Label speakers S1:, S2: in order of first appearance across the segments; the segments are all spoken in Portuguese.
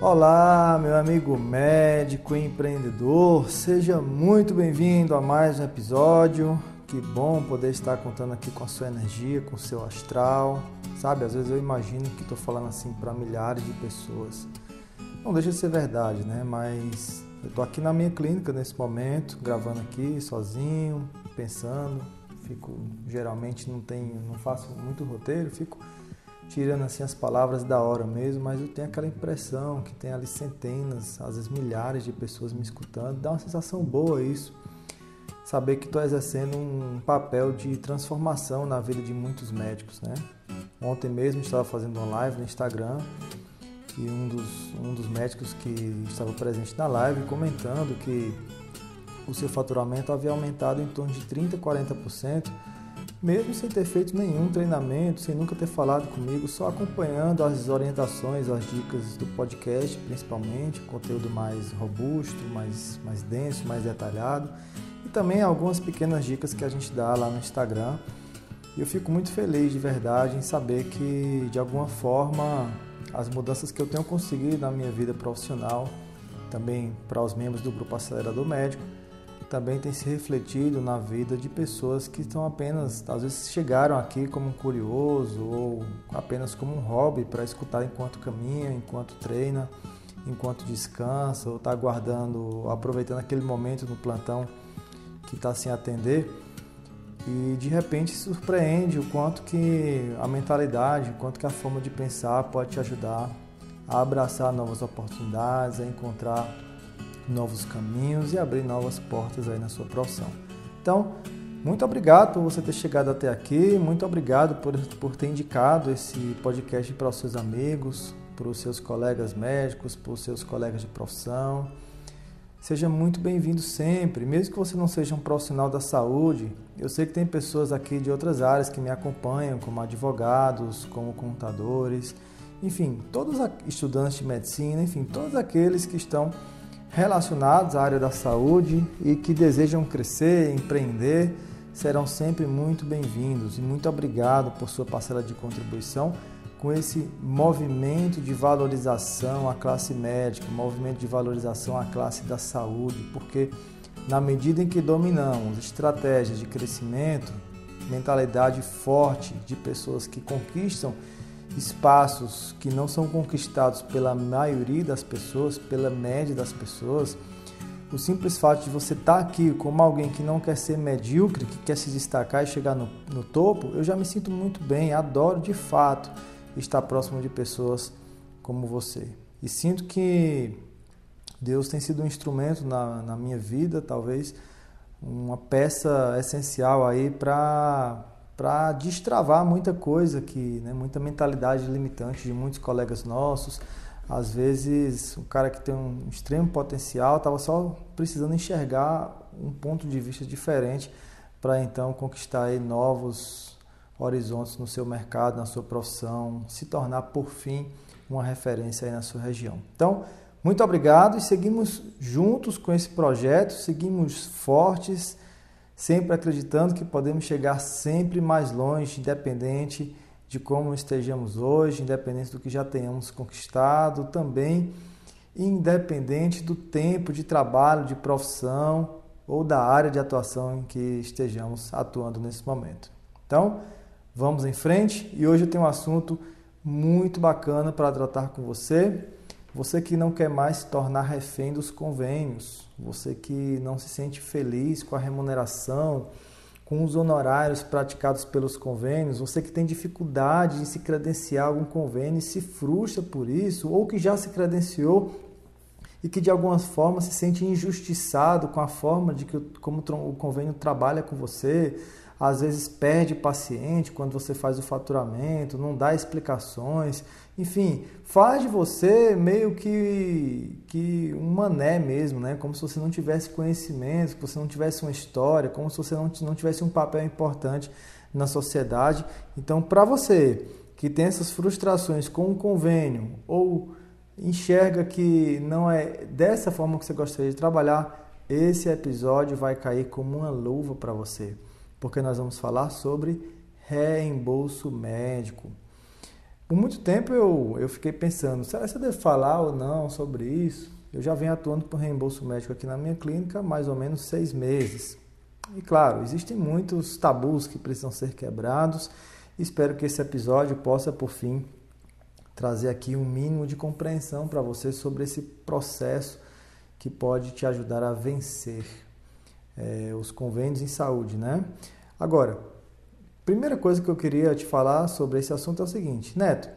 S1: Olá, meu amigo médico e empreendedor, seja muito bem-vindo a mais um episódio. Que bom poder estar contando aqui com a sua energia, com o seu astral. Sabe, às vezes eu imagino que estou falando assim para milhares de pessoas. Não deixa de ser verdade, né? Mas eu estou aqui na minha clínica nesse momento, gravando aqui sozinho, pensando. Fico geralmente não tenho, não faço muito roteiro, fico tirando assim as palavras da hora mesmo, mas eu tenho aquela impressão que tem ali centenas, às vezes milhares de pessoas me escutando. Dá uma sensação boa isso. Saber que estou exercendo um papel de transformação na vida de muitos médicos, né? Ontem mesmo estava fazendo uma live no Instagram e um dos, um dos médicos que estava presente na live comentando que o seu faturamento havia aumentado em torno de 30%, 40% mesmo sem ter feito nenhum treinamento, sem nunca ter falado comigo, só acompanhando as orientações, as dicas do podcast, principalmente, conteúdo mais robusto, mais, mais denso, mais detalhado, e também algumas pequenas dicas que a gente dá lá no Instagram. E eu fico muito feliz de verdade em saber que, de alguma forma, as mudanças que eu tenho conseguido na minha vida profissional, também para os membros do Grupo Acelerador Médico, também tem se refletido na vida de pessoas que estão apenas, às vezes chegaram aqui como um curioso ou apenas como um hobby para escutar enquanto caminha, enquanto treina, enquanto descansa ou está aguardando, aproveitando aquele momento no plantão que está sem atender. E de repente surpreende o quanto que a mentalidade, o quanto que a forma de pensar pode te ajudar a abraçar novas oportunidades, a encontrar novos caminhos e abrir novas portas aí na sua profissão. Então, muito obrigado por você ter chegado até aqui, muito obrigado por, por ter indicado esse podcast para os seus amigos, para os seus colegas médicos, para os seus colegas de profissão. Seja muito bem-vindo sempre, mesmo que você não seja um profissional da saúde. Eu sei que tem pessoas aqui de outras áreas que me acompanham, como advogados, como contadores, enfim, todos estudantes de medicina, enfim, todos aqueles que estão relacionados à área da saúde e que desejam crescer, empreender, serão sempre muito bem-vindos. E muito obrigado por sua parcela de contribuição com esse movimento de valorização à classe médica, movimento de valorização à classe da saúde, porque na medida em que dominamos estratégias de crescimento, mentalidade forte de pessoas que conquistam espaços que não são conquistados pela maioria das pessoas, pela média das pessoas, o simples fato de você estar tá aqui como alguém que não quer ser medíocre, que quer se destacar e chegar no, no topo, eu já me sinto muito bem, adoro de fato estar próximo de pessoas como você. E sinto que Deus tem sido um instrumento na, na minha vida, talvez uma peça essencial aí para para destravar muita coisa que, né, muita mentalidade limitante de muitos colegas nossos. Às vezes, o cara que tem um extremo potencial estava só precisando enxergar um ponto de vista diferente para então conquistar aí novos horizontes no seu mercado, na sua profissão, se tornar por fim uma referência aí na sua região. Então, muito obrigado e seguimos juntos com esse projeto, seguimos fortes sempre acreditando que podemos chegar sempre mais longe, independente de como estejamos hoje, independente do que já tenhamos conquistado, também independente do tempo de trabalho, de profissão ou da área de atuação em que estejamos atuando nesse momento. Então, vamos em frente e hoje eu tenho um assunto muito bacana para tratar com você. Você que não quer mais se tornar refém dos convênios, você que não se sente feliz com a remuneração, com os honorários praticados pelos convênios, você que tem dificuldade em se credenciar algum convênio e se frustra por isso, ou que já se credenciou e que de alguma forma se sente injustiçado com a forma de que como o convênio trabalha com você, às vezes perde paciente quando você faz o faturamento, não dá explicações, enfim, faz de você meio que, que um mané mesmo, né? como se você não tivesse conhecimento, que você não tivesse uma história, como se você não, não tivesse um papel importante na sociedade. Então, para você que tem essas frustrações com o convênio ou enxerga que não é dessa forma que você gostaria de trabalhar, esse episódio vai cair como uma luva para você porque nós vamos falar sobre reembolso médico. Por muito tempo eu, eu fiquei pensando, será que eu devo falar ou não sobre isso? Eu já venho atuando por reembolso médico aqui na minha clínica há mais ou menos seis meses. E claro, existem muitos tabus que precisam ser quebrados. Espero que esse episódio possa, por fim, trazer aqui um mínimo de compreensão para você sobre esse processo que pode te ajudar a vencer é, os convênios em saúde, né? Agora, primeira coisa que eu queria te falar sobre esse assunto é o seguinte, Neto,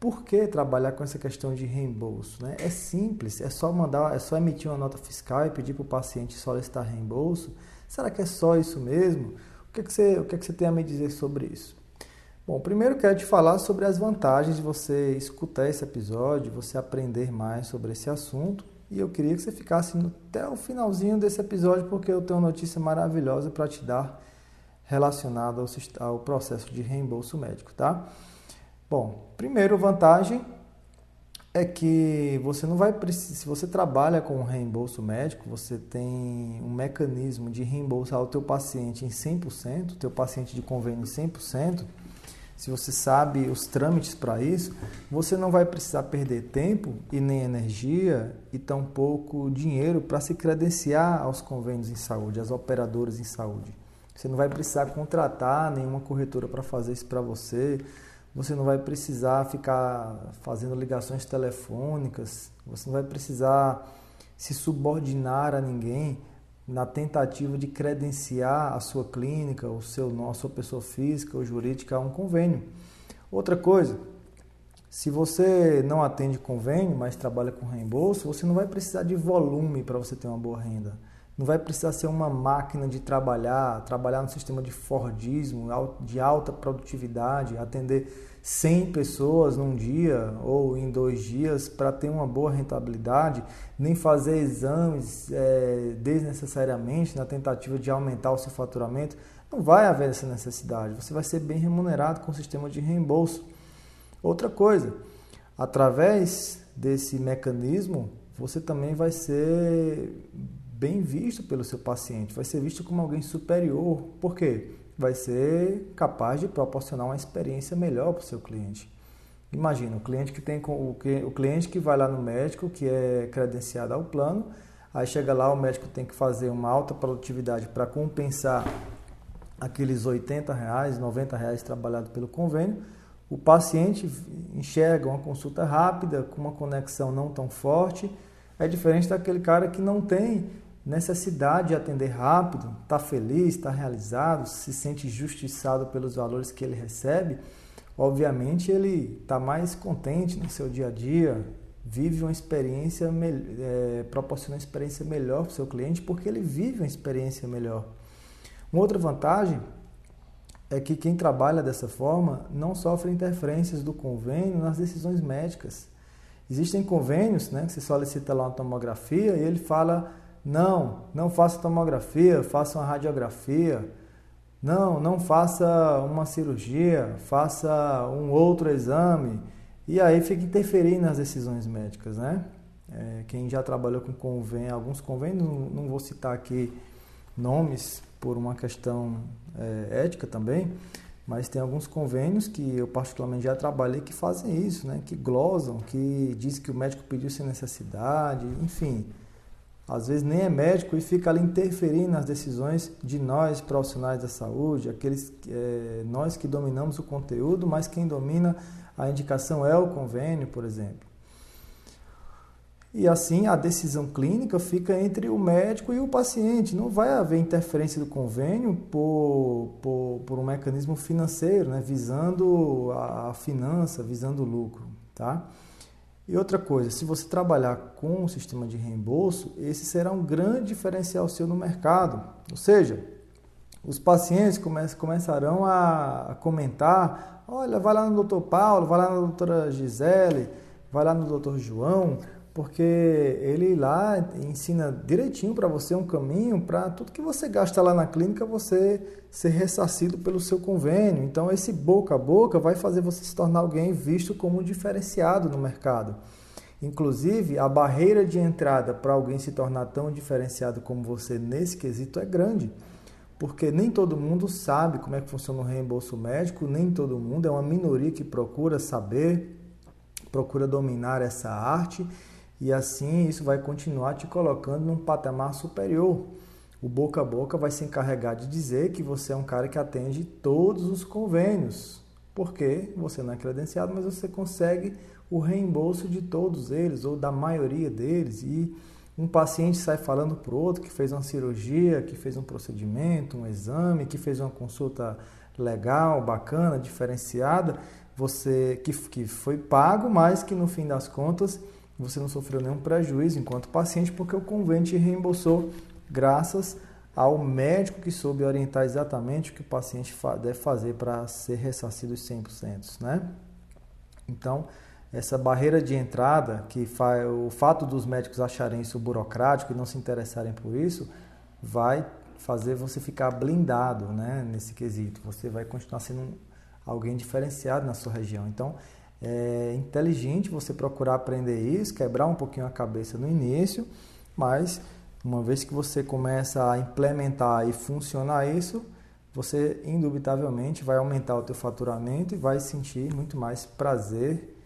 S1: por que trabalhar com essa questão de reembolso? Né? É simples, é só mandar, é só emitir uma nota fiscal e pedir para o paciente solicitar reembolso. Será que é só isso mesmo? O que, é que, você, o que, é que você tem a me dizer sobre isso? Bom, primeiro quero te falar sobre as vantagens de você escutar esse episódio, você aprender mais sobre esse assunto. E eu queria que você ficasse até o finalzinho desse episódio, porque eu tenho uma notícia maravilhosa para te dar relacionada ao, ao processo de reembolso médico, tá? Bom, primeiro vantagem é que você não vai precisar, se você trabalha com reembolso médico, você tem um mecanismo de reembolsar o teu paciente em 100%, o teu paciente de convênio em 100%, se você sabe os trâmites para isso, você não vai precisar perder tempo e nem energia e tampouco dinheiro para se credenciar aos convênios em saúde, às operadoras em saúde. Você não vai precisar contratar nenhuma corretora para fazer isso para você. Você não vai precisar ficar fazendo ligações telefônicas. Você não vai precisar se subordinar a ninguém na tentativa de credenciar a sua clínica, o seu, a sua pessoa física ou jurídica a um convênio. Outra coisa, se você não atende convênio, mas trabalha com reembolso, você não vai precisar de volume para você ter uma boa renda. Não vai precisar ser uma máquina de trabalhar, trabalhar no sistema de Fordismo, de alta produtividade, atender 100 pessoas num dia ou em dois dias para ter uma boa rentabilidade, nem fazer exames é, desnecessariamente na tentativa de aumentar o seu faturamento. Não vai haver essa necessidade. Você vai ser bem remunerado com o sistema de reembolso. Outra coisa, através desse mecanismo, você também vai ser bem visto pelo seu paciente, vai ser visto como alguém superior. Por quê? Vai ser capaz de proporcionar uma experiência melhor para o seu cliente. Imagina, o cliente que tem o cliente que vai lá no médico, que é credenciado ao plano, aí chega lá, o médico tem que fazer uma alta produtividade para compensar aqueles 80 reais, 90 reais trabalhado pelo convênio. O paciente enxerga uma consulta rápida, com uma conexão não tão forte, é diferente daquele cara que não tem necessidade de atender rápido, está feliz, está realizado, se sente justiçado pelos valores que ele recebe, obviamente ele está mais contente no seu dia a dia, vive uma experiência, é, proporciona uma experiência melhor para o seu cliente, porque ele vive uma experiência melhor. Uma outra vantagem é que quem trabalha dessa forma não sofre interferências do convênio nas decisões médicas. Existem convênios né, que você solicita lá uma tomografia e ele fala não, não faça tomografia, faça uma radiografia. Não, não faça uma cirurgia, faça um outro exame. E aí fica interferindo nas decisões médicas, né? É, quem já trabalhou com convênio, alguns convênios, não, não, vou citar aqui nomes por uma questão é, ética também, mas tem alguns convênios que eu particularmente já trabalhei que fazem isso, né? Que glosam, que diz que o médico pediu sem necessidade, enfim às vezes nem é médico e fica ali interferindo nas decisões de nós profissionais da saúde, aqueles é, nós que dominamos o conteúdo, mas quem domina a indicação é o convênio, por exemplo. E assim a decisão clínica fica entre o médico e o paciente. Não vai haver interferência do convênio por, por, por um mecanismo financeiro, né? visando a, a finança, visando o lucro. Tá? E outra coisa, se você trabalhar com um sistema de reembolso, esse será um grande diferencial seu no mercado. Ou seja, os pacientes come começarão a comentar: olha, vai lá no Dr. Paulo, vai lá na doutora Gisele, vai lá no Dr. João, porque ele lá ensina direitinho para você um caminho para tudo que você gasta lá na clínica você ser ressarcido pelo seu convênio. Então esse boca a boca vai fazer você se tornar alguém visto como diferenciado no mercado. Inclusive, a barreira de entrada para alguém se tornar tão diferenciado como você nesse quesito é grande. porque nem todo mundo sabe como é que funciona o reembolso médico, nem todo mundo, é uma minoria que procura saber, procura dominar essa arte e assim isso vai continuar te colocando num patamar superior. O boca a boca vai se encarregar de dizer que você é um cara que atende todos os convênios, porque você não é credenciado, mas você consegue o reembolso de todos eles ou da maioria deles e um paciente sai falando para o outro que fez uma cirurgia, que fez um procedimento, um exame, que fez uma consulta legal, bacana, diferenciada, você que, que foi pago, mas que no fim das contas você não sofreu nenhum prejuízo enquanto paciente, porque o convênio te reembolsou graças ao médico que soube orientar exatamente o que o paciente deve fazer para ser ressarcido os 100%, né? Então, essa barreira de entrada, que o fato dos médicos acharem isso burocrático e não se interessarem por isso, vai fazer você ficar blindado né, nesse quesito. Você vai continuar sendo alguém diferenciado na sua região. Então, é inteligente você procurar aprender isso, quebrar um pouquinho a cabeça no início, mas uma vez que você começa a implementar e funcionar isso, você indubitavelmente vai aumentar o teu faturamento e vai sentir muito mais prazer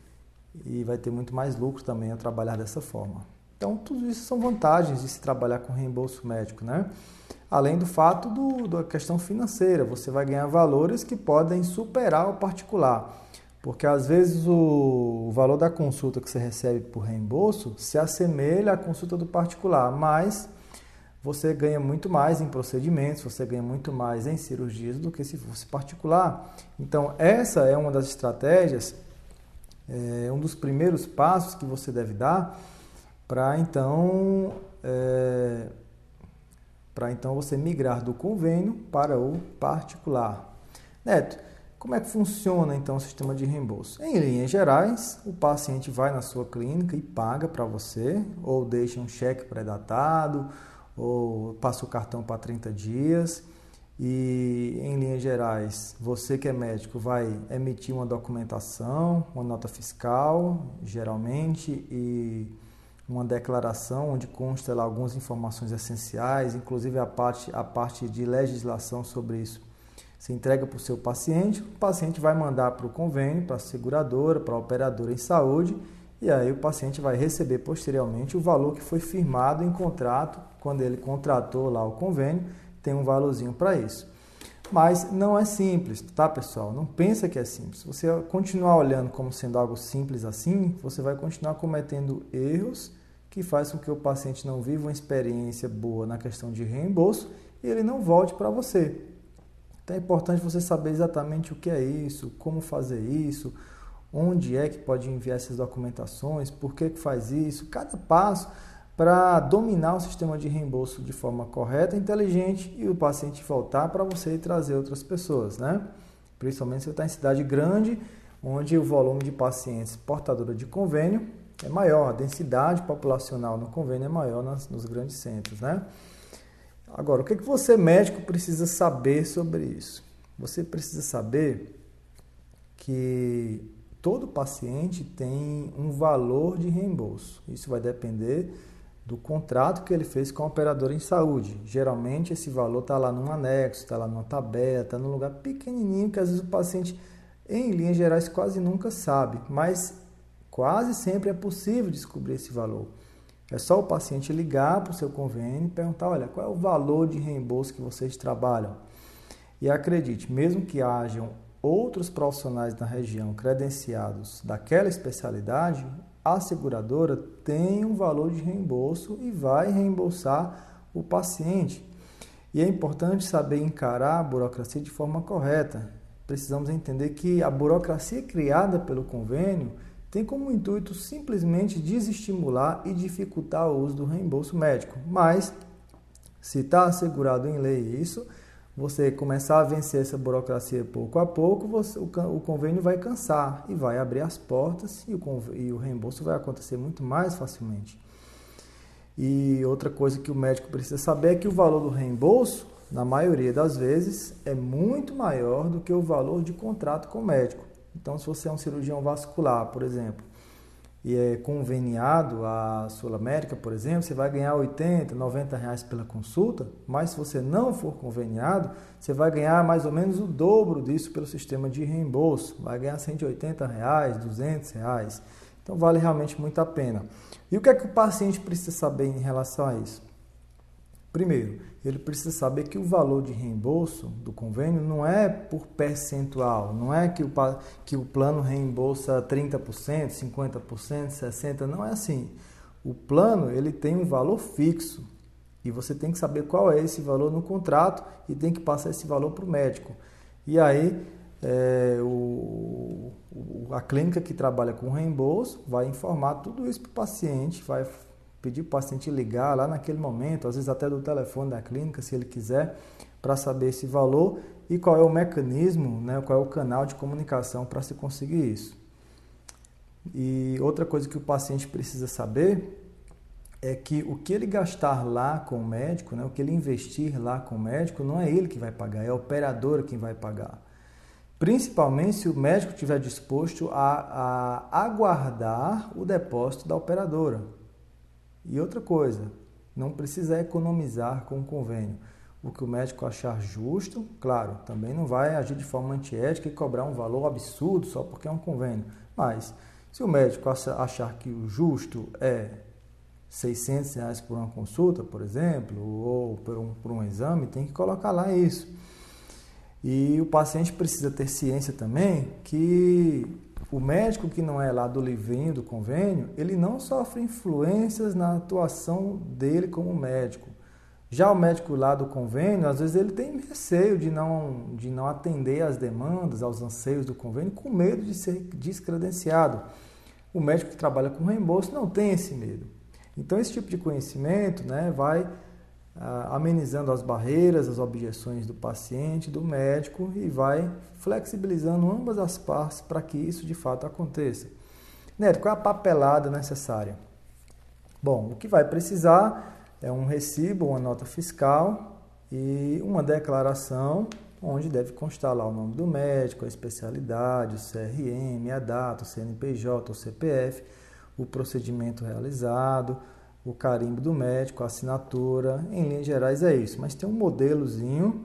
S1: e vai ter muito mais lucro também ao trabalhar dessa forma. Então, tudo isso são vantagens de se trabalhar com reembolso médico, né? Além do fato do, da questão financeira, você vai ganhar valores que podem superar o particular. Porque às vezes o, valor da consulta que você recebe por reembolso se assemelha à consulta do particular, mas você ganha muito mais em procedimentos, você ganha muito mais em cirurgias do que se fosse particular. Então, essa é uma das estratégias é um dos primeiros passos que você deve dar para então é, para então você migrar do convênio para o particular. Neto, como é que funciona então o sistema de reembolso? Em linhas gerais, o paciente vai na sua clínica e paga para você, ou deixa um cheque pré-datado, ou passa o cartão para 30 dias e, em linhas gerais, você que é médico vai emitir uma documentação, uma nota fiscal, geralmente, e uma declaração onde consta lá algumas informações essenciais, inclusive a parte, a parte de legislação sobre isso. Se entrega para o seu paciente, o paciente vai mandar para o convênio, para a seguradora, para a operadora em saúde, e aí o paciente vai receber posteriormente o valor que foi firmado em contrato, quando ele contratou lá o convênio, tem um valorzinho para isso. Mas não é simples, tá, pessoal? Não pensa que é simples. Se você continuar olhando como sendo algo simples assim, você vai continuar cometendo erros que fazem com que o paciente não viva uma experiência boa na questão de reembolso e ele não volte para você. Então é importante você saber exatamente o que é isso, como fazer isso, onde é que pode enviar essas documentações, por que, que faz isso, cada passo para dominar o sistema de reembolso de forma correta, inteligente e o paciente voltar para você e trazer outras pessoas, né? Principalmente se você está em cidade grande, onde o volume de pacientes portadores de convênio é maior, a densidade populacional no convênio é maior nas, nos grandes centros, né? Agora, o que, que você, médico, precisa saber sobre isso? Você precisa saber que todo paciente tem um valor de reembolso. Isso vai depender do contrato que ele fez com a operadora em saúde. Geralmente esse valor está lá num anexo, está lá numa tabela, está num lugar pequenininho que às vezes o paciente, em linhas gerais, quase nunca sabe, mas quase sempre é possível descobrir esse valor. É só o paciente ligar para o seu convênio e perguntar: olha, qual é o valor de reembolso que vocês trabalham? E acredite, mesmo que hajam outros profissionais na região credenciados daquela especialidade, a seguradora tem um valor de reembolso e vai reembolsar o paciente. E é importante saber encarar a burocracia de forma correta. Precisamos entender que a burocracia criada pelo convênio tem como intuito simplesmente desestimular e dificultar o uso do reembolso médico. Mas, se está assegurado em lei isso, você começar a vencer essa burocracia pouco a pouco, você, o, o, convênio vai cansar e vai abrir as portas e o, e o reembolso vai acontecer muito mais facilmente. E outra coisa que o médico precisa saber é que o valor do reembolso, na maioria das vezes, é muito maior do que o valor de contrato com o médico. Então, se você é um cirurgião vascular, por exemplo, e é conveniado a Sul América, por exemplo, você vai ganhar 80, 90 reais pela consulta, mas se você não for conveniado, você vai ganhar mais ou menos o dobro disso pelo sistema de reembolso, vai ganhar 180 reais, 200 reais. Então vale realmente muito a pena. E o que é que o paciente precisa saber em relação a isso? Primeiro, ele precisa saber que o valor de reembolso do convênio não é por percentual, não é que o, que o plano reembolsa 30%, 50%, 60%, não é assim. O plano ele tem um valor fixo e você tem que saber qual é esse valor no contrato e tem que passar esse valor para o médico. E aí é, o, a clínica que trabalha com reembolso vai informar tudo isso para o paciente, vai pedir para o paciente ligar lá naquele momento, às vezes até do telefone da clínica, se ele quiser, para saber esse valor e qual é o mecanismo, né, qual é o canal de comunicação para se conseguir isso. E outra coisa que o paciente precisa saber é que o que ele gastar lá com o médico, né, o que ele investir lá com o médico, não é ele que vai pagar, é a operadora quem vai pagar. Principalmente se o médico estiver disposto a, a aguardar o depósito da operadora. E outra coisa, não precisa economizar com o convênio. O que o médico achar justo, claro, também não vai agir de forma antiética e cobrar um valor absurdo só porque é um convênio. Mas, se o médico achar que o justo é 600 reais por uma consulta, por exemplo, ou por um, por um exame, tem que colocar lá isso. E o paciente precisa ter ciência também que o médico que não é lá do livrinho do convênio, ele não sofre influências na atuação dele como médico. Já o médico lá do convênio, às vezes ele tem receio de não, de não atender às demandas, aos anseios do convênio, com medo de ser descredenciado. O médico que trabalha com reembolso não tem esse medo. Então, esse tipo de conhecimento né, vai amenizando as barreiras, as objeções do paciente, do médico e vai flexibilizando ambas as partes para que isso de fato aconteça. Neto, qual é a papelada necessária? Bom, o que vai precisar é um recibo, uma nota fiscal e uma declaração onde deve constar lá o nome do médico, a especialidade, o CRM, a data, o CNPJ, o CPF, o procedimento realizado, o carimbo do médico, a assinatura, em linhas gerais é isso. Mas tem um modelozinho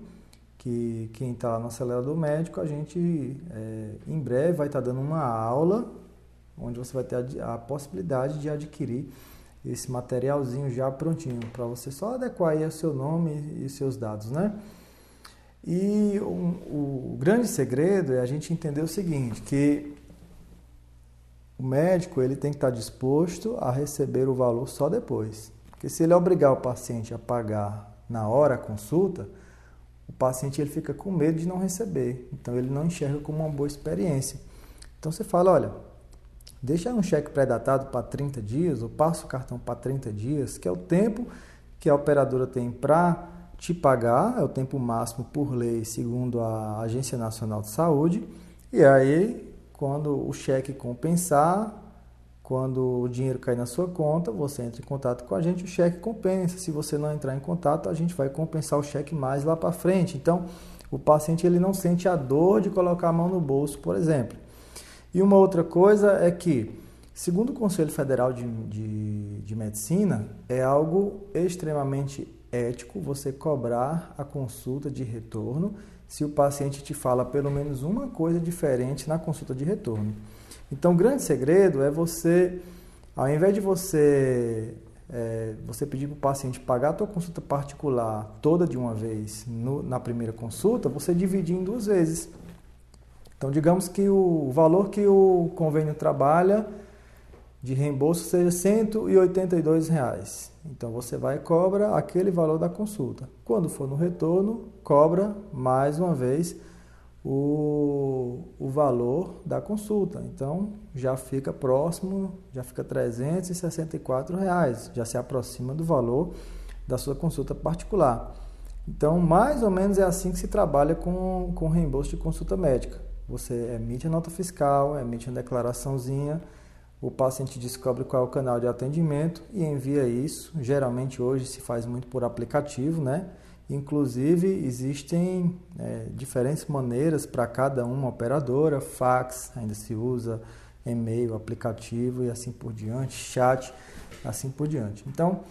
S1: que quem está no acelerador médico, a gente é, em breve vai estar tá dando uma aula onde você vai ter a, a possibilidade de adquirir esse materialzinho já prontinho para você só adequar aí o seu nome e seus dados, né? E um, o grande segredo é a gente entender o seguinte, que o médico ele tem que estar disposto a receber o valor só depois. Porque se ele obrigar o paciente a pagar na hora a consulta, o paciente ele fica com medo de não receber. Então ele não enxerga como uma boa experiência. Então você fala, olha, deixa um cheque pré-datado para 30 dias, ou passa o cartão para 30 dias, que é o tempo que a operadora tem para te pagar, é o tempo máximo por lei, segundo a Agência Nacional de Saúde. E aí quando o cheque compensar, quando o dinheiro cair na sua conta, você entra em contato com a gente, o cheque compensa. Se você não entrar em contato, a gente vai compensar o cheque mais lá para frente. Então, o paciente ele não sente a dor de colocar a mão no bolso, por exemplo. E uma outra coisa é que, segundo o Conselho Federal de, de, de Medicina, é algo extremamente ético você cobrar a consulta de retorno se o paciente te fala pelo menos uma coisa diferente na consulta de retorno. Então, o grande segredo é você, ao invés de você, é, você pedir para o paciente pagar a tua consulta particular toda de uma vez no, na primeira consulta, você dividir em duas vezes. Então, digamos que o valor que o convênio trabalha de reembolso seja 182 reais. Então você vai e cobra aquele valor da consulta. Quando for no retorno, cobra mais uma vez o, o valor da consulta. Então já fica próximo, já fica 364 reais, já se aproxima do valor da sua consulta particular. Então, mais ou menos é assim que se trabalha com, com reembolso de consulta médica. Você emite a nota fiscal, emite uma declaraçãozinha o paciente descobre qual é o canal de atendimento e envia isso. Geralmente hoje se faz muito por aplicativo, né? Inclusive existem é, diferentes maneiras para cada uma operadora, fax ainda se usa, e-mail, aplicativo e assim por diante, chat, assim por diante. Então,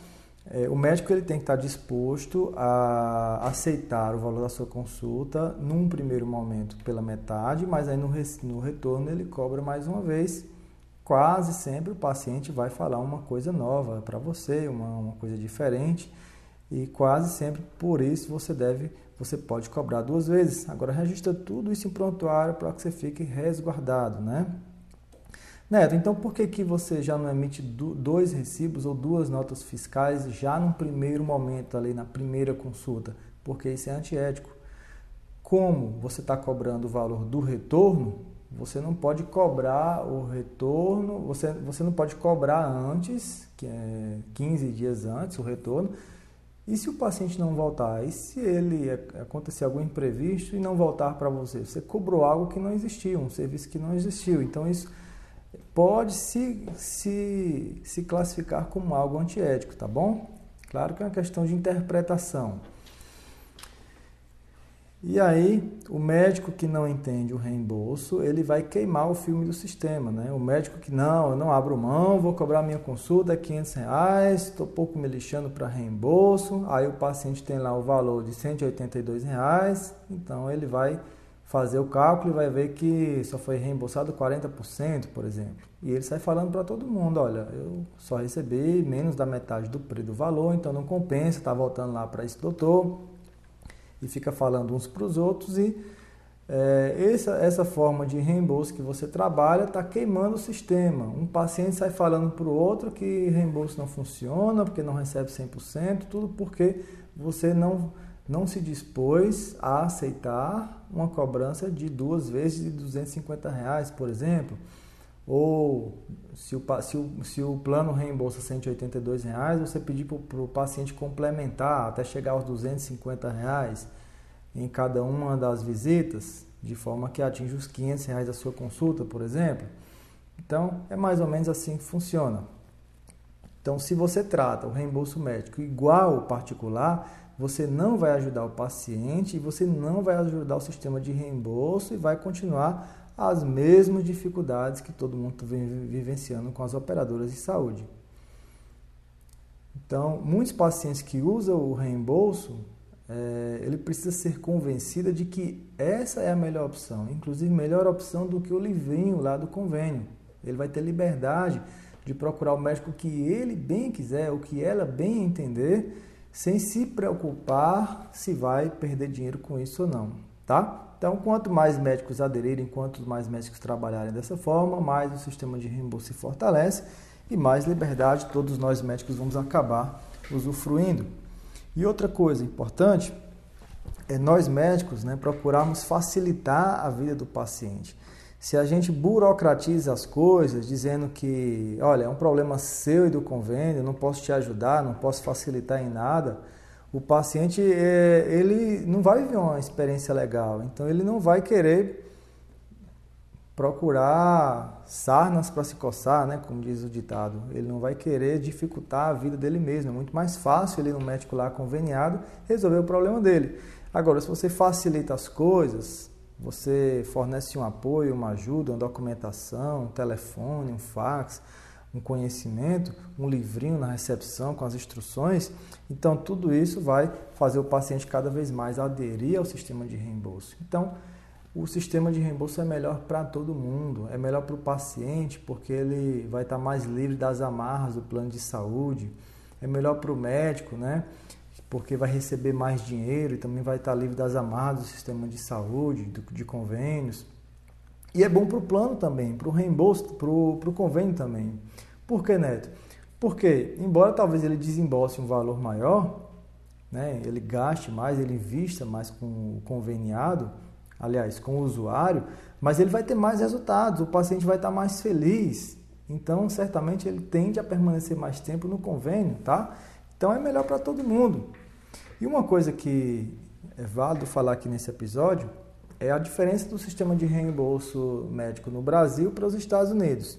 S1: é, o médico ele tem que estar disposto a aceitar o valor da sua consulta num primeiro momento pela metade, mas aí no, no retorno ele cobra mais uma vez. Quase sempre o paciente vai falar uma coisa nova para você, uma, uma coisa diferente, e quase sempre por isso você deve, você pode cobrar duas vezes. Agora registra tudo isso em prontuário para que você fique resguardado, né? Neto, então por que, que você já não emite dois recibos ou duas notas fiscais já no primeiro momento, ali na primeira consulta? Porque isso é antiético. Como você está cobrando o valor do retorno, você não pode cobrar o retorno, você, você não pode cobrar antes, que é 15 dias antes, o retorno. E se o paciente não voltar? E se ele acontecer algum imprevisto e não voltar para você? Você cobrou algo que não existiu, um serviço que não existiu. Então isso pode se, se, se classificar como algo antiético, tá bom? Claro que é uma questão de interpretação. E aí, o médico que não entende o reembolso, ele vai queimar o filme do sistema, né? O médico que não, eu não abro mão, vou cobrar minha consulta é 500 reais, estou pouco me lixando para reembolso. Aí o paciente tem lá o valor de 182 reais, então ele vai fazer o cálculo e vai ver que só foi reembolsado 40%, por exemplo. E ele sai falando para todo mundo, olha, eu só recebi menos da metade do, do valor, então não compensa, está voltando lá para esse doutor. E fica falando uns para os outros e é, essa, essa forma de reembolso que você trabalha está queimando o sistema. Um paciente sai falando para o outro que reembolso não funciona, porque não recebe 100%, tudo porque você não não se dispôs a aceitar uma cobrança de duas vezes de 250 reais, por exemplo, ou se o, se o, se o plano reembolsa 182 reais, você pedir para o paciente complementar até chegar aos 250 reais em cada uma das visitas, de forma que atinja os 500 reais da sua consulta, por exemplo. Então, é mais ou menos assim que funciona. Então, se você trata o reembolso médico igual ao particular, você não vai ajudar o paciente você não vai ajudar o sistema de reembolso e vai continuar as mesmas dificuldades que todo mundo vem vivenciando com as operadoras de saúde. Então, muitos pacientes que usam o reembolso, é, ele precisa ser convencido de que essa é a melhor opção, inclusive melhor opção do que o livrinho lá do convênio. Ele vai ter liberdade de procurar o médico que ele bem quiser, o que ela bem entender, sem se preocupar se vai perder dinheiro com isso ou não, tá? Então, quanto mais médicos aderirem, quanto mais médicos trabalharem dessa forma, mais o sistema de reembolso se fortalece e mais liberdade todos nós médicos vamos acabar usufruindo. E outra coisa importante é nós médicos né, procurarmos facilitar a vida do paciente. Se a gente burocratiza as coisas, dizendo que, olha, é um problema seu e do convênio, não posso te ajudar, não posso facilitar em nada, o paciente é, ele não vai viver uma experiência legal. Então ele não vai querer procurar sarnas para se coçar, né, como diz o ditado. Ele não vai querer dificultar a vida dele mesmo. É muito mais fácil ele no médico lá conveniado resolver o problema dele. Agora, se você facilita as coisas, você fornece um apoio, uma ajuda, uma documentação, um telefone, um fax, um conhecimento, um livrinho na recepção com as instruções. Então, tudo isso vai fazer o paciente cada vez mais aderir ao sistema de reembolso. Então, o sistema de reembolso é melhor para todo mundo, é melhor para o paciente porque ele vai estar mais livre das amarras do plano de saúde, é melhor para o médico, né? Porque vai receber mais dinheiro e também vai estar livre das amarras do sistema de saúde, de convênios. E é bom para o plano também, para o reembolso, para o convênio também. Por que, Neto? Porque, embora talvez ele desembolse um valor maior, né, ele gaste mais, ele invista mais com o conveniado, aliás, com o usuário, mas ele vai ter mais resultados, o paciente vai estar mais feliz. Então, certamente, ele tende a permanecer mais tempo no convênio, tá? Então é melhor para todo mundo. E uma coisa que é válido falar aqui nesse episódio é a diferença do sistema de reembolso médico no Brasil para os Estados Unidos.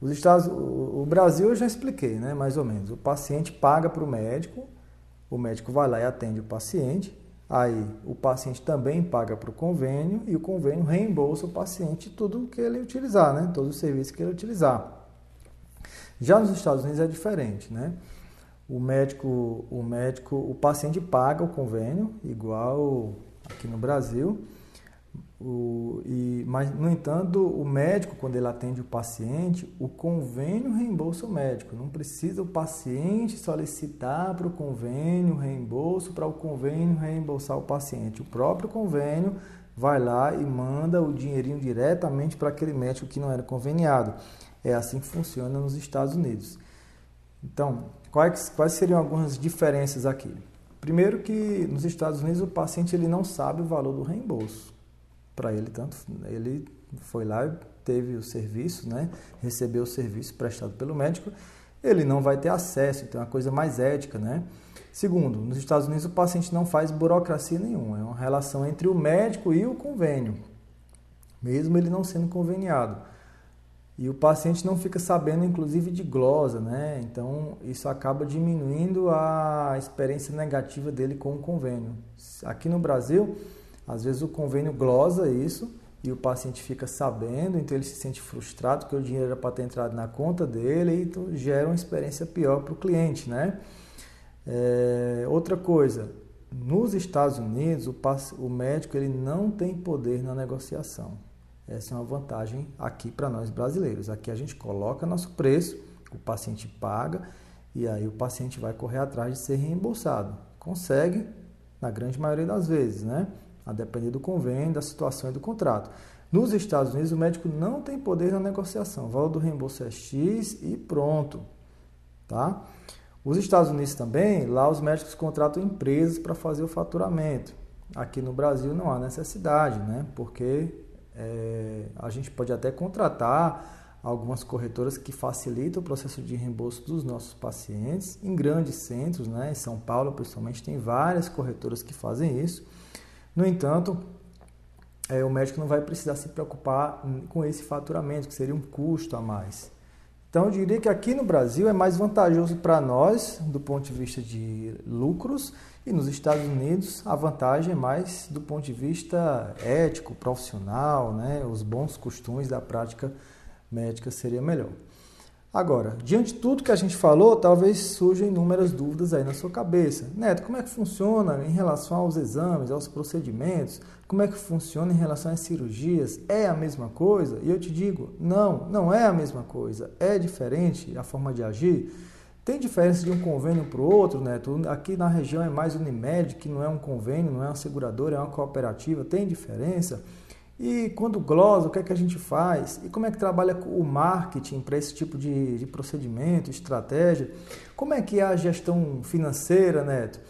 S1: Os Estados, o Brasil eu já expliquei, né, mais ou menos. O paciente paga para o médico, o médico vai lá e atende o paciente. Aí o paciente também paga para o convênio e o convênio reembolsa o paciente tudo que ele utilizar, né? Todos os serviços que ele utilizar. Já nos Estados Unidos é diferente, né? O médico, o médico, o paciente paga o convênio, igual aqui no Brasil, o, e, mas, no entanto, o médico, quando ele atende o paciente, o convênio reembolsa o médico. Não precisa o paciente solicitar para o convênio reembolso, para o convênio reembolsar o paciente. O próprio convênio vai lá e manda o dinheirinho diretamente para aquele médico que não era conveniado. É assim que funciona nos Estados Unidos. Então, quais, quais seriam algumas diferenças aqui? Primeiro que nos Estados Unidos o paciente ele não sabe o valor do reembolso. Para ele tanto ele foi lá teve o serviço né recebeu o serviço prestado pelo médico ele não vai ter acesso então é uma coisa mais ética né. Segundo nos Estados Unidos o paciente não faz burocracia nenhuma é uma relação entre o médico e o convênio mesmo ele não sendo conveniado e o paciente não fica sabendo inclusive de glosa né então isso acaba diminuindo a experiência negativa dele com o convênio aqui no Brasil às vezes o convênio glosa isso e o paciente fica sabendo, então ele se sente frustrado porque o dinheiro era para ter entrado na conta dele e então gera uma experiência pior para o cliente, né? É, outra coisa, nos Estados Unidos o, o médico ele não tem poder na negociação. Essa é uma vantagem aqui para nós brasileiros. Aqui a gente coloca nosso preço, o paciente paga e aí o paciente vai correr atrás de ser reembolsado. Consegue, na grande maioria das vezes, né? a depender do convênio, da situação e do contrato. Nos Estados Unidos, o médico não tem poder na negociação. O valor do reembolso é X e pronto. Tá? Os Estados Unidos também, lá os médicos contratam empresas para fazer o faturamento. Aqui no Brasil não há necessidade, né? porque é, a gente pode até contratar algumas corretoras que facilitam o processo de reembolso dos nossos pacientes em grandes centros, né? em São Paulo principalmente, tem várias corretoras que fazem isso. No entanto, é, o médico não vai precisar se preocupar com esse faturamento, que seria um custo a mais. Então, eu diria que aqui no Brasil é mais vantajoso para nós, do ponto de vista de lucros, e nos Estados Unidos a vantagem é mais do ponto de vista ético, profissional, né? os bons costumes da prática médica seria melhor. Agora, diante de tudo que a gente falou, talvez surjam inúmeras dúvidas aí na sua cabeça. Neto, como é que funciona em relação aos exames, aos procedimentos? Como é que funciona em relação às cirurgias? É a mesma coisa? E eu te digo, não, não é a mesma coisa. É diferente a forma de agir. Tem diferença de um convênio para o outro, Neto? Aqui na região é mais Unimed, que não é um convênio, não é uma seguradora, é uma cooperativa. Tem diferença? E quando glosa, o que é que a gente faz? E como é que trabalha o marketing para esse tipo de, de, procedimento, estratégia? Como é que é a gestão financeira, Neto?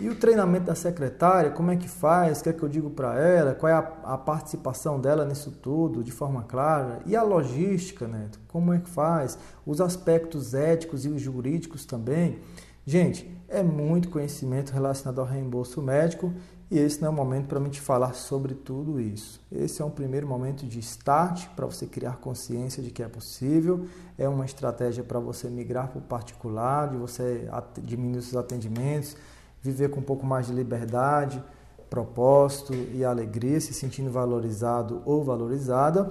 S1: E o treinamento da secretária, como é que faz? O que é que eu digo para ela? Qual é a, a, participação dela nisso tudo, de forma clara? E a logística, Neto? Como é que faz? Os aspectos éticos e os jurídicos também. Gente, é muito conhecimento relacionado ao reembolso médico e esse não é o momento para mim te falar sobre tudo isso. Esse é um primeiro momento de start para você criar consciência de que é possível. É uma estratégia para você migrar para o particular, de você diminuir os atendimentos, viver com um pouco mais de liberdade, propósito e alegria, se sentindo valorizado ou valorizada.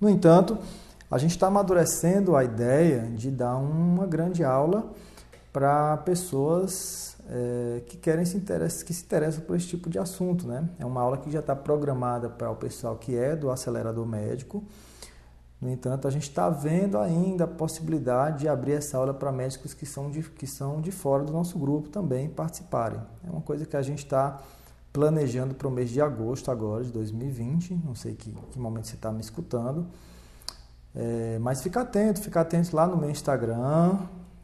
S1: No entanto, a gente está amadurecendo a ideia de dar uma grande aula para pessoas é, que querem se interessam, que se interessam por esse tipo de assunto, né? É uma aula que já está programada para o pessoal que é do acelerador médico. No entanto, a gente está vendo ainda a possibilidade de abrir essa aula para médicos que são, de, que são de fora do nosso grupo também participarem. É uma coisa que a gente está planejando para o mês de agosto agora, de 2020. Não sei que, que momento você está me escutando. É, mas fica atento, fica atento lá no meu Instagram,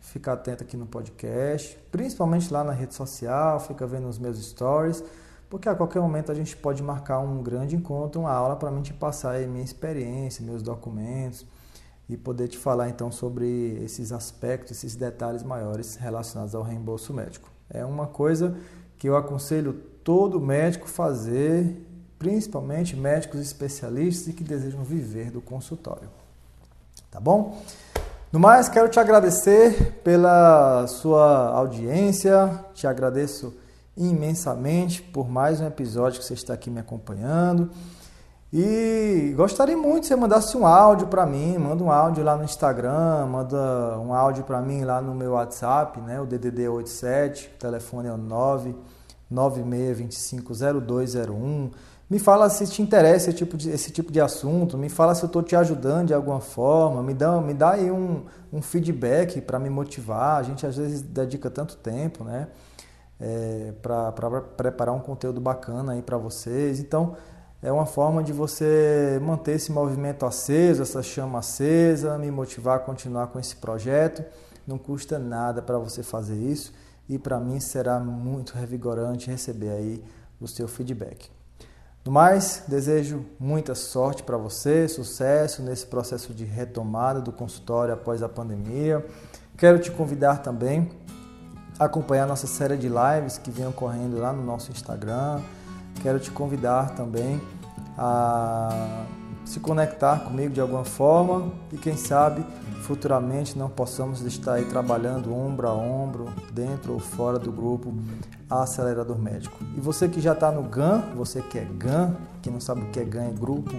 S1: fica atento aqui no podcast, principalmente lá na rede social, fica vendo os meus stories, porque a qualquer momento a gente pode marcar um grande encontro, uma aula para mim te passar aí minha experiência, meus documentos e poder te falar então sobre esses aspectos, esses detalhes maiores relacionados ao reembolso médico. É uma coisa que eu aconselho todo médico fazer, principalmente médicos especialistas e que desejam viver do consultório. Tá bom? No mais, quero te agradecer pela sua audiência, te agradeço imensamente por mais um episódio que você está aqui me acompanhando. E gostaria muito que você mandasse um áudio para mim, manda um áudio lá no Instagram, manda um áudio para mim lá no meu WhatsApp, né? O DDD 87, o telefone é o 996250201. Me fala se te interessa esse tipo de, esse tipo de assunto, me fala se eu estou te ajudando de alguma forma, me dá, me dá aí um, um feedback para me motivar. A gente às vezes dedica tanto tempo, né? É, para preparar um conteúdo bacana aí para vocês. Então, é uma forma de você manter esse movimento aceso, essa chama acesa, me motivar a continuar com esse projeto. Não custa nada para você fazer isso e para mim será muito revigorante receber aí o seu feedback. No mais, desejo muita sorte para você, sucesso nesse processo de retomada do consultório após a pandemia. Quero te convidar também a acompanhar nossa série de lives que vem ocorrendo lá no nosso Instagram quero te convidar também a se conectar comigo de alguma forma e quem sabe futuramente não possamos estar aí trabalhando ombro a ombro, dentro ou fora do grupo Acelerador Médico. E você que já está no GAN, você que é GAN, que não sabe o que é GAN, é Grupo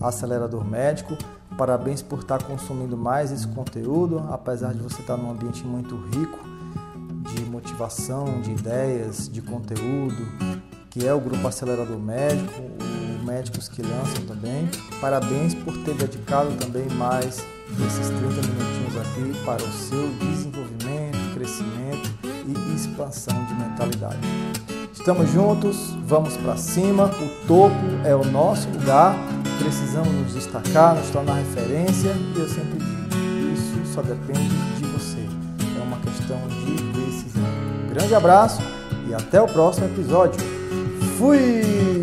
S1: Acelerador Médico, parabéns por estar consumindo mais esse conteúdo, apesar de você estar num ambiente muito rico de motivação, de ideias, de conteúdo, que é o Grupo Acelerador Médico, o Médicos que lançam também. Parabéns por ter dedicado também mais esses 30 minutinhos aqui para o seu desenvolvimento, crescimento e expansão de mentalidade. Estamos juntos, vamos para cima, o topo é o nosso lugar, precisamos nos destacar, nos tornar referência e eu sempre digo, isso só depende de você, é uma questão de decisão. Um grande abraço e até o próximo episódio. Fui!